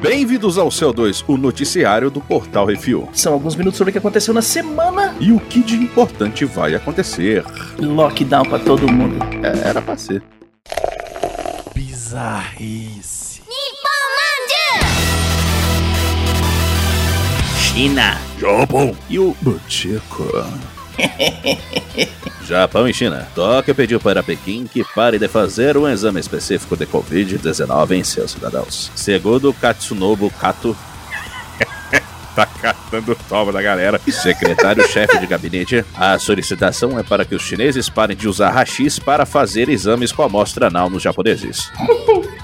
Bem-vindos ao CO2, o noticiário do Portal Refil. São alguns minutos sobre o que aconteceu na semana. E o que de importante vai acontecer. Lockdown pra todo mundo. É, era pra ser. Bizarrice. China. Japão e o Butico. Japão e China. Tóquio pediu para Pequim que pare de fazer um exame específico de Covid-19 em seus cidadãos. Segundo Katsunobu Kato, tá catando toma da galera. Secretário-chefe de gabinete, a solicitação é para que os chineses parem de usar rachis para fazer exames com amostra anal nos japoneses.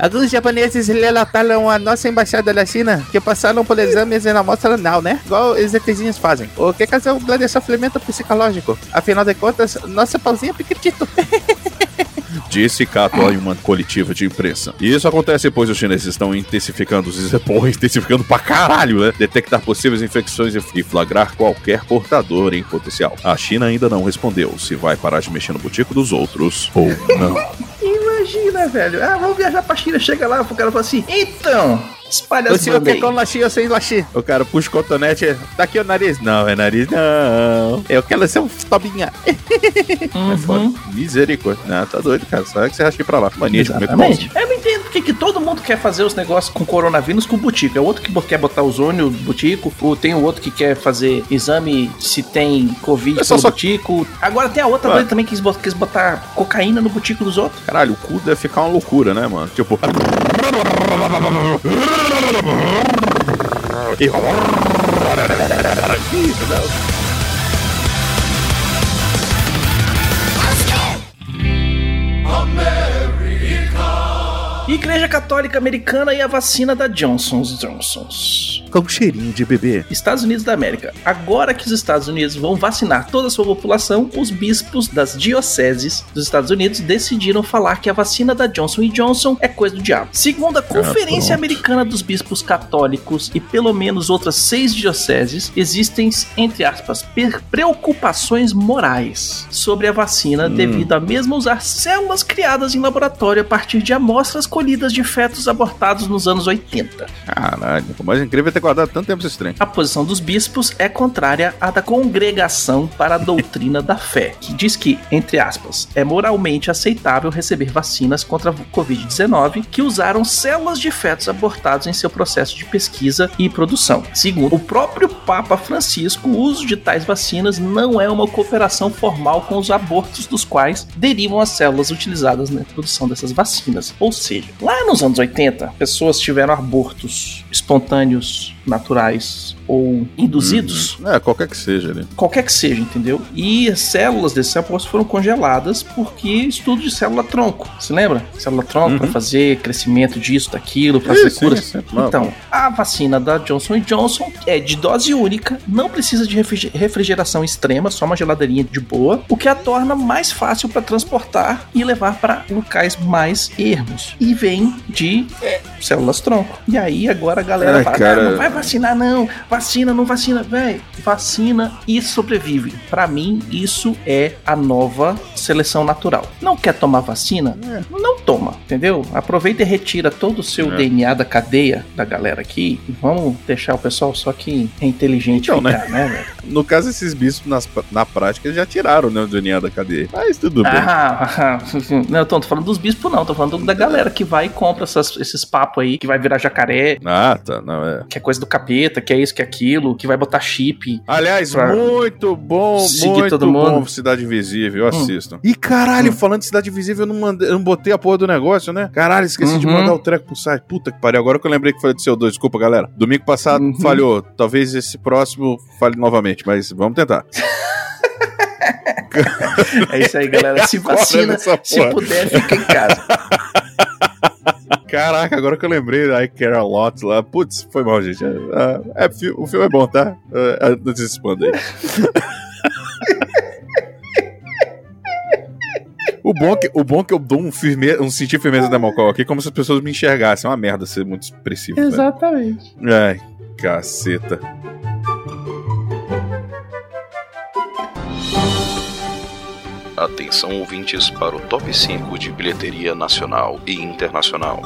Alguns japoneses relataram a nossa embaixada da China que passaram por exames na amostra anal, né? Igual os ETzinhos fazem. O que causou um grande sofrimento psicológico. Afinal de contas, nossa pauzinha é. Disse Kato em uma coletiva de imprensa. E isso acontece pois os chineses estão intensificando os porra, intensificando pra caralho, né? Detectar possíveis infecções e flagrar qualquer portador em potencial. A China ainda não respondeu se vai parar de mexer no butico dos outros ou não. Imagina, velho. Ah, vamos viajar pra China. Chega lá, o cara fala assim: então, espalha O as senhor bandas quer com laxi ou sem laxi? O cara puxa o cotonete, tá aqui o nariz. Não, é nariz, não. Eu quero ser um tobinha. É foda. Uhum. Misericórdia. Não, tá doido, cara. Só é que você acha que ir pra lá. Mania de comer. Eu não entendo porque que todo mundo quer fazer os negócios com coronavírus com o butico. É outro que quer botar ozônio no butico, ou tem o outro que quer fazer exame se tem Covid É só- só- butico. Agora tem a outra doida também que quis botar cocaína no butico dos outros. Caralho, o cu deve ficar uma loucura, né, mano? Tipo. Igreja Católica Americana e a vacina da Johnson Johnson's. Com cheirinho de bebê. Estados Unidos da América. Agora que os Estados Unidos vão vacinar toda a sua população, os bispos das dioceses dos Estados Unidos decidiram falar que a vacina da Johnson Johnson é coisa do diabo. Segundo a Conferência pronto. Americana dos Bispos Católicos e pelo menos outras seis dioceses, existem, entre aspas, preocupações morais sobre a vacina devido a mesmo usar células criadas em laboratório a partir de amostras colhidas de fetos abortados nos anos 80. Caralho. O mais incrível é ter guardado tanto tempo esse trem. A posição dos bispos é contrária à da Congregação para a Doutrina da Fé, que diz que, entre aspas, é moralmente aceitável receber vacinas contra a Covid-19 que usaram células de fetos abortados em seu processo de pesquisa e produção. Segundo o próprio Papa Francisco, o uso de tais vacinas não é uma cooperação formal com os abortos dos quais derivam as células utilizadas na produção dessas vacinas. Ou seja, lá nos anos 80, pessoas tiveram abortos espontâneos, naturais ou induzidos, É, qualquer que seja ali. qualquer que seja, entendeu? E as células desses abortos foram congeladas porque estudo de célula-tronco. Você lembra? Célula-tronco para fazer crescimento disso, daquilo, para fazer cura. sim, sim. Não, Então, a vacina da Johnson Johnson é de dose única, não precisa de refrige- refrigeração extrema, só uma geladeirinha de boa, o que a torna mais fácil para transportar e levar para locais mais ermos. E vem de é, células-tronco. E aí agora a galera Ai, fala: cara. "Ah, não vai vacinar não, vacina, não vacina, velho. Vacina e sobrevive. Para mim, isso é a nova seleção natural. Não quer tomar vacina? Não toma, entendeu? Aproveita e retira todo o seu É. DNA da cadeia da galera aqui. Vamos deixar o pessoal só que é inteligente Então, né? ficar, né, velho? No caso, esses bispos nas- na prática já tiraram né, o DNA da cadeia. Mas tudo bem. Ah, não, eu tô, tô falando dos bispos, não. Tô falando da galera que vai e compra essas- esses papos aí, que vai virar jacaré, Ah, tá. Não, é. que é coisa do capeta, que é isso, que é aquilo, que vai botar chip. Aliás, muito bom, muito todo mundo. bom Cidade Invisível, Hum. assistam. E caralho, falando de Cidade Invisível, eu não, mandei, eu não botei a porra do negócio, né? Caralho, esqueci de Uhum. mandar o treco pro site. Puta que pariu, agora que eu lembrei que falei do CO2, desculpa, galera. Domingo passado Uhum. falhou, talvez esse próximo fale novamente, mas vamos tentar. É isso aí, galera. Se vacina, se puder, fica em casa. Caraca, agora que eu lembrei da I Care a Lot lá. Putz, foi mal, gente. É, é, fi- o filme é bom, tá? É, é, não se expanda aí. O bom, que, o bom é que eu dou um, firme, um sentir firmeza da Mocó aqui como se as pessoas me enxergassem. É uma merda ser muito expressivo. velho. Exatamente. Ai, caceta. Atenção ouvintes para o top 5 de bilheteria nacional e internacional.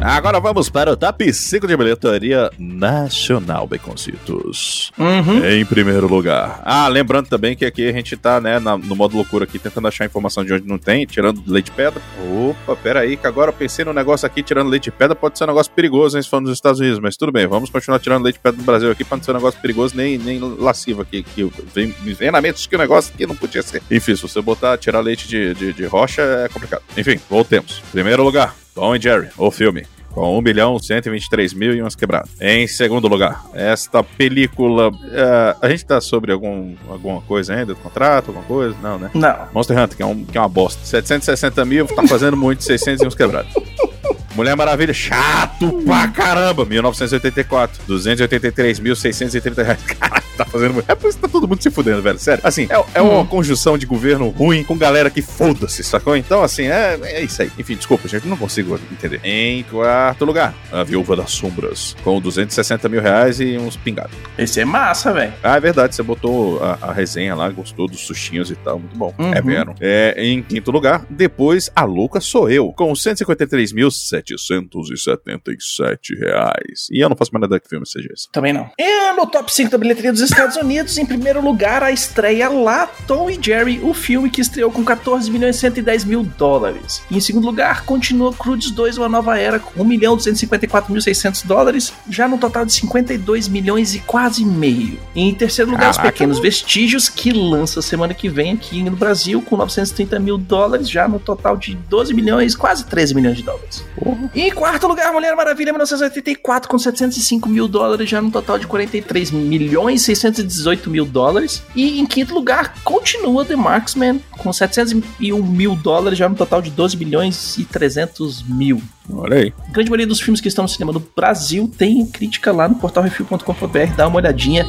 Agora vamos para o top 5 de bilheteria nacional, Baconcitos. Uhum. Em primeiro lugar. Ah, lembrando também que aqui a gente tá, né, na- no modo loucura aqui, tentando achar informação de onde não tem, tirando leite de pedra. Opa, pera aí, que agora eu pensei no negócio aqui, tirando leite de pedra, pode ser um negócio perigoso, hein, se for nos Estados Unidos, mas tudo bem, vamos continuar tirando leite de pedra do Brasil aqui, pra não ser um negócio perigoso, nem, nem lascivo aqui, que vem, vem na mente que o negócio aqui não podia ser. Enfim, se você botar, tirar leite de, de, de rocha, é complicado. Enfim, voltemos. Primeiro lugar, Tom e Jerry, o filme. Com 1 milhão 123 mil e umas quebradas. Em segundo lugar, esta película. é, a gente tá sobre algum, alguma coisa ainda? Contrato, alguma coisa? Não, né? Não. Monster Hunter, que é, um, que é uma bosta. 760 mil, tá fazendo muito, 600 e uns quebrados. Mulher Maravilha, chato pra caramba, 1984, 283.630 reais. Caralho, tá fazendo muito. É por isso que tá todo mundo se fudendo, velho, sério. Assim, é, é uma conjunção de governo ruim com galera que foda-se, sacou? Então, assim, é, é isso aí. Enfim, desculpa, gente, não consigo entender. Em quarto lugar, A Viúva das Sombras, com 260 mil reais e uns pingados. Esse é massa, velho. Ah, é verdade, você botou a, a resenha lá, gostou dos sustinhos e tal, muito bom. Uhum. É vero. É, em quinto lugar, depois A Louca Sou Eu, com 153.777 reais. E eu não faço mais nada que filme seja esse. Também não. E no top 5 da bilheteria dos Estados Unidos, em primeiro lugar, a estreia lá, Tom e Jerry, o filme que estreou com 14 milhões e 110 mil dólares. E em segundo lugar, continua Crudes 2, Uma Nova Era, com 1 milhão 254 mil 600 dólares, já no total de 52 milhões e quase meio. E em terceiro lugar, Os Caraca, Pequenos mano. Vestígios, que lança semana que vem aqui no Brasil, com 930 mil dólares, já no total de 12 milhões, quase 13 milhões de dólares. E em quarto lugar, Mulher Maravilha 1984 com 705 mil dólares, já no total de 43 milhões 618 mil dólares. E em quinto lugar, continua The Marksman com 701 mil dólares, já no total de 12 milhões e 300 mil. Olha aí. A grande maioria dos filmes que estão no cinema do Brasil tem crítica lá no portalrefil.com.br, dá uma olhadinha.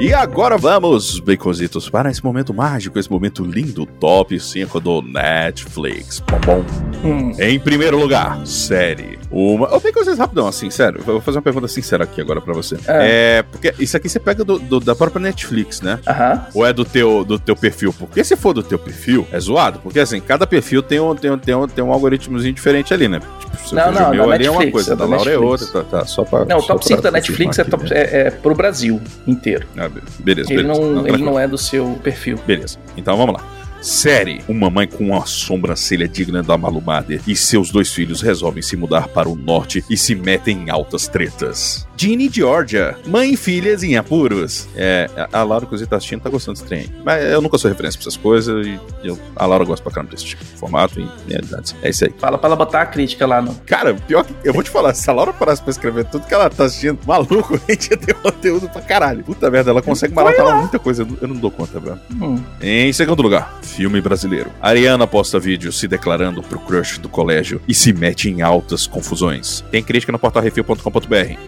E agora vamos, Baconzitos, para esse momento mágico, esse momento lindo, top 5 do Netflix. Bom, bom. Hum, Em primeiro lugar, série. Uma. Ô, Baconzitos, rapidão, assim, sério. Eu vou fazer uma pergunta sincera aqui agora pra você. É, porque isso aqui você pega do- do- da própria Netflix, né? Aham. Ou é do teu, do teu perfil? Porque se for do teu perfil, é zoado. Porque assim, cada perfil tem um, tem um, tem um, tem um algoritmozinho diferente ali, né? Tipo, se Não, não, o meu da ali é uma coisa, é da da Laura é outra, tá, tá, só pra. Não, o top 5 da Netflix é, top, né? é, é pro Brasil inteiro. Ah, be- beleza, Ele, beleza. não, ele não é do seu perfil. Beleza. Então vamos lá. Série. Uma mãe com uma sobrancelha digna da Malu Mader e seus dois filhos resolvem se mudar para o norte e se metem em altas tretas. Ginny Georgia. Mãe e filhas em apuros. É, a Laura, inclusive, tá assistindo, tá gostando desse trem. Mas eu nunca sou referência pra essas coisas e eu- a Laura gosta pra caramba desse tipo de formato e realidades. É isso aí. Fala pra ela botar a crítica lá no. Cara, pior que eu vou te falar, se a Laura parasse pra escrever tudo que ela tá assistindo, maluco, a gente ia ter conteúdo pra caralho. Puta merda, ela consegue maratonar muita coisa, eu não- dou conta, velho. Hum. Em segundo lugar, filme brasileiro. Ariana posta vídeo se declarando pro crush do colégio e se mete em altas confusões. Tem crítica no portalrefil.com.br.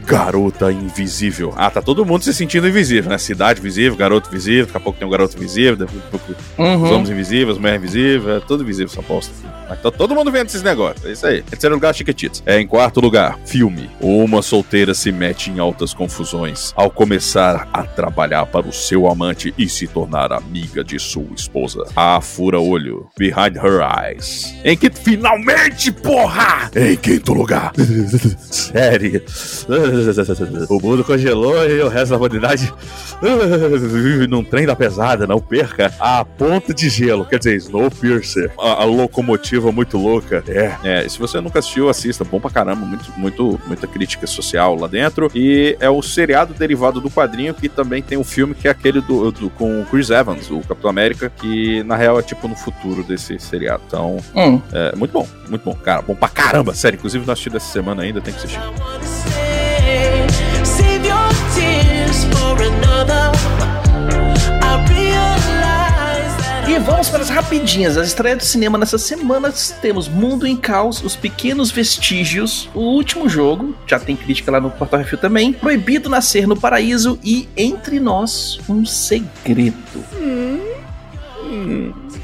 Garota invisível. Ah, tá todo mundo se sentindo invisível, né? Cidade invisível, garoto invisível, daqui a pouco tem um garoto invisível, daqui a pouco Uhum. os homens invisíveis, mulher invisível, é tudo invisível essa bosta. Tá todo mundo vendo esses negócios, é isso aí. Em terceiro lugar, Chiquititas. É, em quarto lugar, filme. Uma solteira se mete em altas confusões ao começar a trabalhar para o seu amante e se tornar amiga de sua esposa. A fura-olho. Behind Her Eyes. Em quinto, finalmente, porra! Em quinto lugar, série. O mundo congelou e o resto da humanidade vive num trem da pesada, não perca a ponta de gelo, quer dizer, Snowpiercer, a, a locomotiva muito louca. É, é, se você nunca assistiu, assista, bom pra caramba, muito, muito, muita crítica social lá dentro. E é o seriado derivado do quadrinho que também tem um filme que é aquele do, do- com o Chris Evans, o Capitão América, que na real é tipo no futuro desse seriado. Então, Hum. é muito bom, muito bom, cara, bom pra caramba, sério. Inclusive, não assisti dessa semana ainda, tem que assistir. Save your tears for another. E vamos para as rapidinhas. As estreias do cinema nessa semana temos Mundo em Caos, Os Pequenos Vestígios, O Último Jogo, já tem crítica lá no Portal Refil também, Proibido Nascer no Paraíso e Entre Nós, Um Segredo.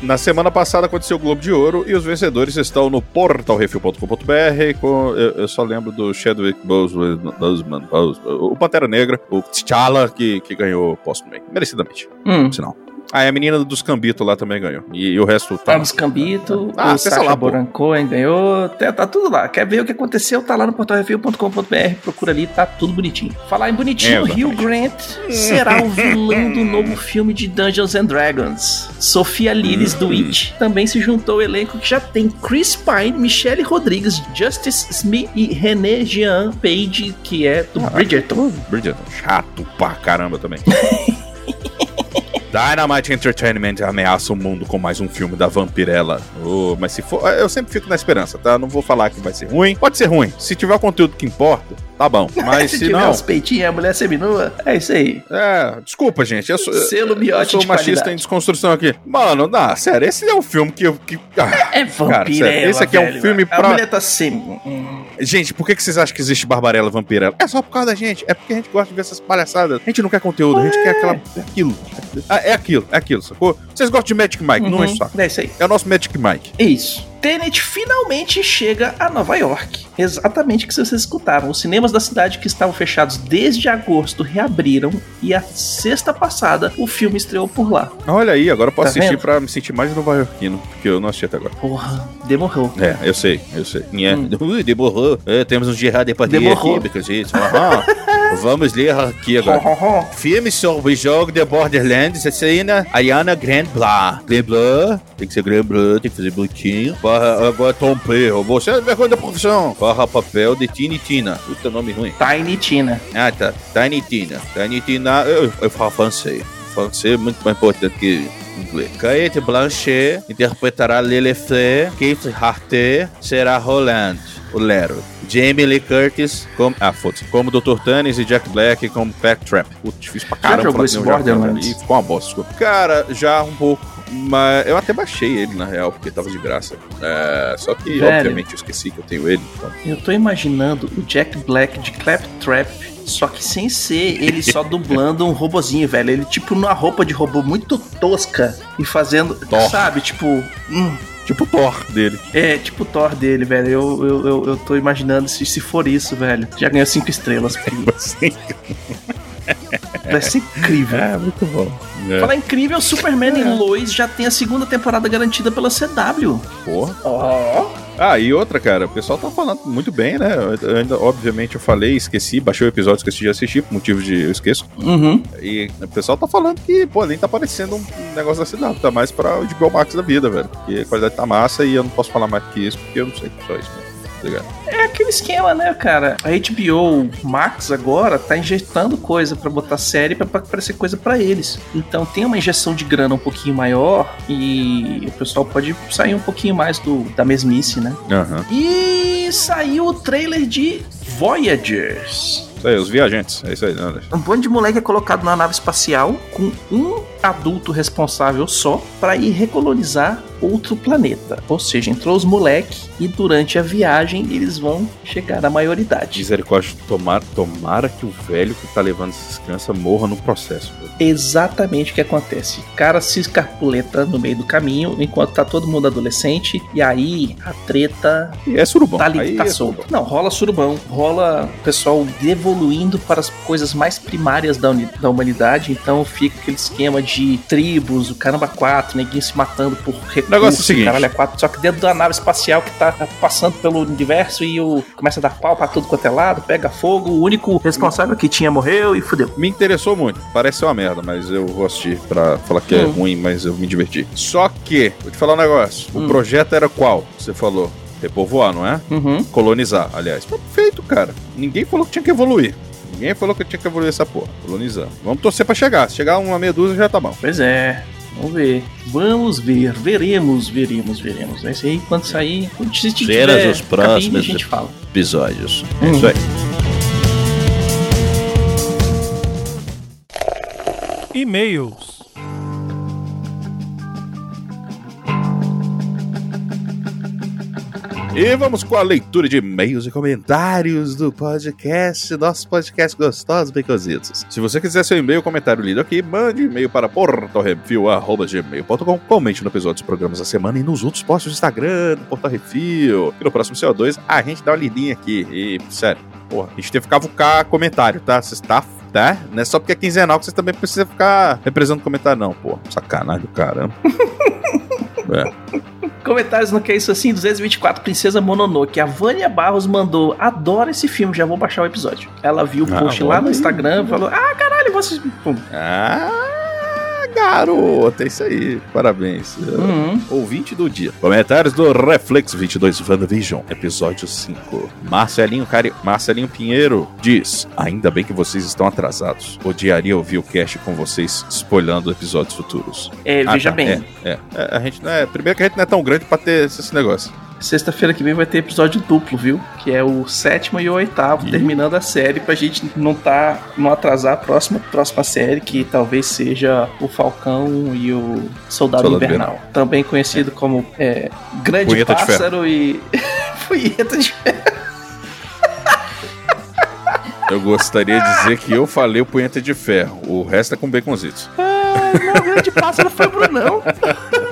Na semana passada aconteceu o Globo de Ouro e os vencedores estão no portalrefil.com.br. Com, eu, eu só lembro do Chadwick Boseman, Boseman, Boseman, o Pantera Negra, o T'Challa, que, que ganhou póstumamente, merecidamente, Hum. sinal. Ah, e a menina dos Cambitos lá também ganhou. E, e o resto tá. Carlos Cambito, Ah, o acessa Sacha lá, Cohen ganhou, tá, tá tudo lá. Quer ver o que aconteceu? Tá lá no portalrefil.com.br, procura ali, tá tudo bonitinho. Falar em bonitinho, É, Hugh Grant será o vilão do novo filme de Dungeons and Dragons. Sofia Lillis do It também se juntou ao elenco que já tem Chris Pine, Michelle Rodrigues, Justice Smith e René Jean Page, que é do Bridgerton. Bridgerton, chato pra caramba também. Dynamite Entertainment ameaça o mundo com mais um filme da Vampirella. Oh, mas se for. Eu sempre fico na esperança, tá? Não vou falar que vai ser ruim. Pode ser ruim. Se tiver o conteúdo que importa, tá bom. Mas se se tiver não. uns peitinhos, a mulher seminua, é isso aí. É, desculpa, gente. Eu sou, Selo eu sou de machista qualidade. em desconstrução aqui. Mano, não, sério, esse é um filme que. eu- que ah, É vampirela, sério, esse aqui é um velho. filme A pra- mulher tá sem... Gente, por que, que vocês acham que existe Barbarella Vampirella? É só por causa da gente. É porque a gente gosta de ver essas palhaçadas. A gente não quer conteúdo, a gente quer aquela. É aquilo. É aquilo, é aquilo, sacou? Vocês gostam de Magic Mike, não é só. É isso aí. É o nosso Magic Mike. Isso. Tenet finalmente chega a Nova York. Exatamente o que vocês escutaram. Os cinemas da cidade que estavam fechados desde agosto reabriram e a sexta passada o filme estreou por lá. Olha aí, agora eu posso Tá assistir vendo? pra me sentir mais nova-iorquino, porque eu não assisti até agora. Porra, demorou. É, eu sei, eu sei. Hum. Ui, demorou. É, temos um Gerard Depardieu Demorou. aqui, porque isso. Aham. Vamos ler aqui agora. Filme sobre jogo de Borderlands, assina Ariana Grandblatt. Grandblatt, tem que ser Grandblatt, tem que fazer bonitinho. Barra, agora Tom Perro, você é vergonha da profissão. Barra papel de Tini Tina. Puta nome ruim. Tiny Tina. Ah, tá. Tiny Tina. Tiny Tina, eu, eu falo francês. Francês é muito mais importante que. Kate Blanchett interpretará Lilith. Kate Harter será Roland, o Lero. Jamie Lee Curtis como... Ah. Como Dr. Tannis e Jack Black como Pat Trap. Putz, difícil pra caramba. jogou falar esse Borderlands? ali. Ficou uma bosta, desculpa. Cara, já um pouco. Mas eu até baixei ele, na real, porque tava de graça. É, só que, Velho. obviamente, eu esqueci que eu tenho ele. Então. Eu tô imaginando o Jack Black de Claptrap, só que sem ser ele só dublando um robozinho, velho. Ele, tipo, numa roupa de robô muito tosca e fazendo, Thor. sabe, tipo, hum, Tipo o Thor dele. É, tipo o Thor dele, velho. Eu, eu, eu, eu tô imaginando se, se for isso, velho. Já ganhou cinco estrelas. porque. Vai ser incrível. É, muito bom. É. Falar incrível, Superman e Lois já tem a segunda temporada garantida pela CW. Porra. Ó. Ah, e outra, cara, o pessoal tá falando muito bem, né? Eu ainda, obviamente, eu falei, esqueci, baixei o episódio, esqueci de assistir, por motivo de eu esqueço. Uhum. E o pessoal tá falando que, pô, nem tá parecendo um negócio da CW, tá mais pra o HBO Max da vida, velho. Porque a qualidade tá massa e eu não posso falar mais que isso, porque eu não sei, só isso, né? Tá? É aquele esquema, né, cara? A HBO Max agora tá injetando coisa pra botar série pra pra aparecer coisa pra eles. Então tem uma injeção de grana um pouquinho maior e o pessoal pode sair um pouquinho mais do, da mesmice, né? Aham. E saiu o trailer de Voyagers. Isso aí, os viajantes, é isso aí, né? Anderson? Um bando de moleque é colocado na nave espacial com um adulto responsável só para ir recolonizar outro planeta. Ou seja, entrou os moleque e durante a viagem eles vão chegar à maioridade. Misericórdia, tomara, tomara que o velho que tá levando essas crianças morra no processo. Exatamente o que acontece. O cara se escarpuleta no meio do caminho enquanto tá todo mundo adolescente e aí a treta E é surubão. tá ali, tá é solto. surubão. Não, rola surubão, rola o pessoal evoluindo para as coisas mais primárias da, da humanidade, então fica aquele esquema de tribos, o caramba 4, neguinho se matando por recursos, negócio é o seguinte. caralho é 4, só que dentro da nave espacial que tá passando pelo universo e o começa a dar pau pra tudo quanto é lado, pega fogo, o único responsável que tinha morreu e fudeu. Me interessou muito. Parece uma merda, mas eu vou assistir pra falar que é Hum. ruim, mas eu me diverti. Só que, vou te falar um negócio. O Hum. projeto era qual? Você falou. Repovoar, não é? Uhum. Colonizar, aliás. Perfeito, cara. Ninguém falou que tinha que evoluir. Ninguém falou que tinha que evoluir essa porra. Colonizar. Vamos torcer pra chegar. Se chegar uma meia dúzia, já tá bom. Pois é. Vamos ver. Vamos ver. Veremos, veremos, veremos. Vai ser aí quando sair. Se tiver os cabine, próximos a gente fala. episódios. Hum. É isso aí. E-mails. E vamos com a leitura de e-mails e comentários do podcast, nosso podcast gostoso, Becositos. Se você quiser seu e-mail, comentário lido aqui, mande e-mail para portorrefil.gmail.com, comente no episódio dos programas da semana e nos outros posts do Instagram, do Portal Refil. E no próximo CO2, a gente dá uma lidinha aqui. E, sério, porra, a gente teve que cavucar comentário, tá? Você está tá? Não é só porque é quinzenal que você também precisa ficar representando comentário, não, pô. Sacanagem do caramba. é. Comentários no que é isso assim, 224 Princesa Mononoke. A Vânia Barros mandou: Adoro esse filme, já vou baixar o episódio. Ela viu o Ah, post lá no. Instagram e falou: Ah, caralho, vocês. Pum. Ah, garota, é isso aí. Parabéns. Uhum. Ouvinte do dia. Comentários do Reflex 22 WandaVision, episódio 5. Marcelinho, Cari... Marcelinho Pinheiro diz: Ainda bem que vocês estão atrasados. Odiaria ouvir o cast com vocês spoilando episódios futuros. É, Ah, veja tá, bem, É, é, É, a gente não é. Primeiro que a gente não é tão grande pra ter esse negócio. Sexta-feira que vem vai ter episódio duplo, viu? Que é o sétimo e o oitavo, terminando a série, pra gente não tá. não atrasar a próxima, próxima série, que talvez seja o Falcão e o Soldado, Soldado Invernal. Também conhecido como é, Grande Punheta ferro. Pássaro e. Punheta de Eu gostaria de dizer que eu falei o punheta de ferro. O resto é com baconzitos. Não, Grande Pássaro foi o Brunão.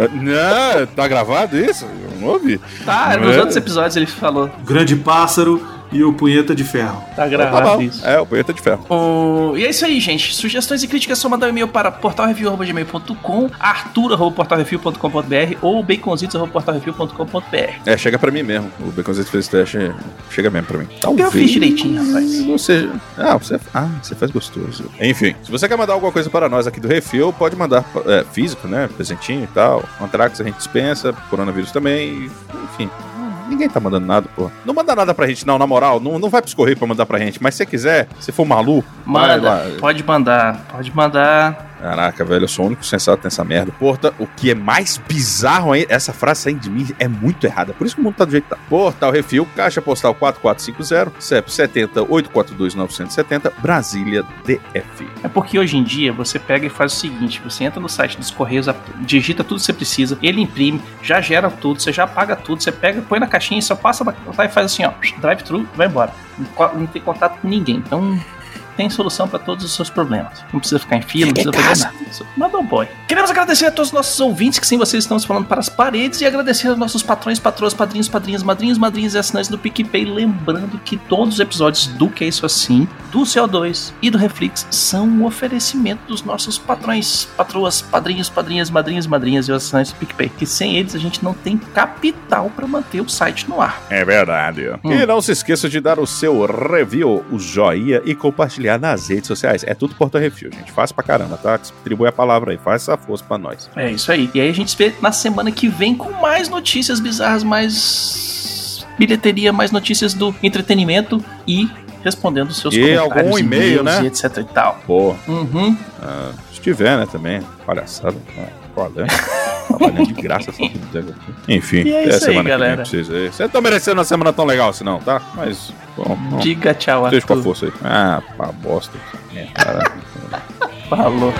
Ah, Não, tá gravado isso? Eu não ouvi. Tá, nos é? outros episódios ele falou. Grande Pássaro e o Punheta de Ferro. Tá Tá gravado bom. isso. É, o punheta de ferro. O- E é isso aí, gente. Sugestões e críticas é só mandar um e-mail para portalreview.gmail.com, arthur.portalreview.com.br ou baconzitos.portalreview.com.br. É, chega pra mim mesmo. O baconzito fez teste, chega mesmo pra mim. Eu fiz direitinho, rapaz. Ou seja, ah, você, ah, você faz gostoso. Enfim, se você quer mandar alguma coisa para nós aqui do Refil, pode mandar é, físico, né? Presentinho e tal. Antrax a gente dispensa, coronavírus também. Enfim, ninguém tá mandando nada, pô. Não manda nada pra gente, não, na moral. Não, não vai pros correios pra mandar pra gente. Mas se você quiser, se for maluco, Manda, lá. pode mandar, pode mandar. Caraca, velho, eu sou o único sensato nessa merda. Porta, o que é mais bizarro aí, essa frase saindo de mim é muito errada. Por isso que o mundo tá do jeito que tá. Portal Refil, Caixa Postal 4450, CEP 70 842 970, Brasília DF. É porque hoje em dia você pega e faz o seguinte: você entra no site dos Correios, digita tudo que você precisa, ele imprime, já gera tudo, você já paga tudo, você pega, põe na caixinha e só passa lá e faz assim, ó, drive-thru, vai embora. Não tem contato com ninguém. Então. Tem solução para todos os seus problemas. Não precisa ficar em fila, não precisa fazer nada. Isso- Manda um boy. Queremos agradecer a todos os nossos ouvintes, que sem vocês estamos falando para as paredes, e agradecer aos nossos patrões, patroas, padrinhos, padrinhas, madrinhos, madrinhas e assinantes do PicPay. Lembrando que todos os episódios do Que É Isso Assim, do CO2 e do Reflex são um oferecimento dos nossos patrões, patroas, padrinhos, padrinhas, madrinhas, madrinhas e assinantes do PicPay. Que sem eles a gente não tem capital para manter o site no ar. É verdade. Hum. E não se esqueça de dar o seu review, o joinha e compartilhar nas redes sociais. É tudo Portal Refil, gente. Faz pra caramba, tá? Distribui a palavra aí, faz essa força pra nós. É isso aí. E aí a gente se vê na semana que vem com mais notícias bizarras, mais bilheteria, mais notícias do entretenimento e respondendo os seus E comentários, algum e-mail, né? e etc e tal. Pô, Uhum. ah, se tiver, né, também. Palhaçada. Ah, Qual é? Trabalhando de graça essa. Enfim, E é até isso aí, semana que vem galera. pra vocês aí. Tá merecendo uma semana tão legal assim, não, tá? Mas, bom, bom. Diga tchau, Esteja com a Arthur. força aí. Ah, pá, bosta. É. Falou.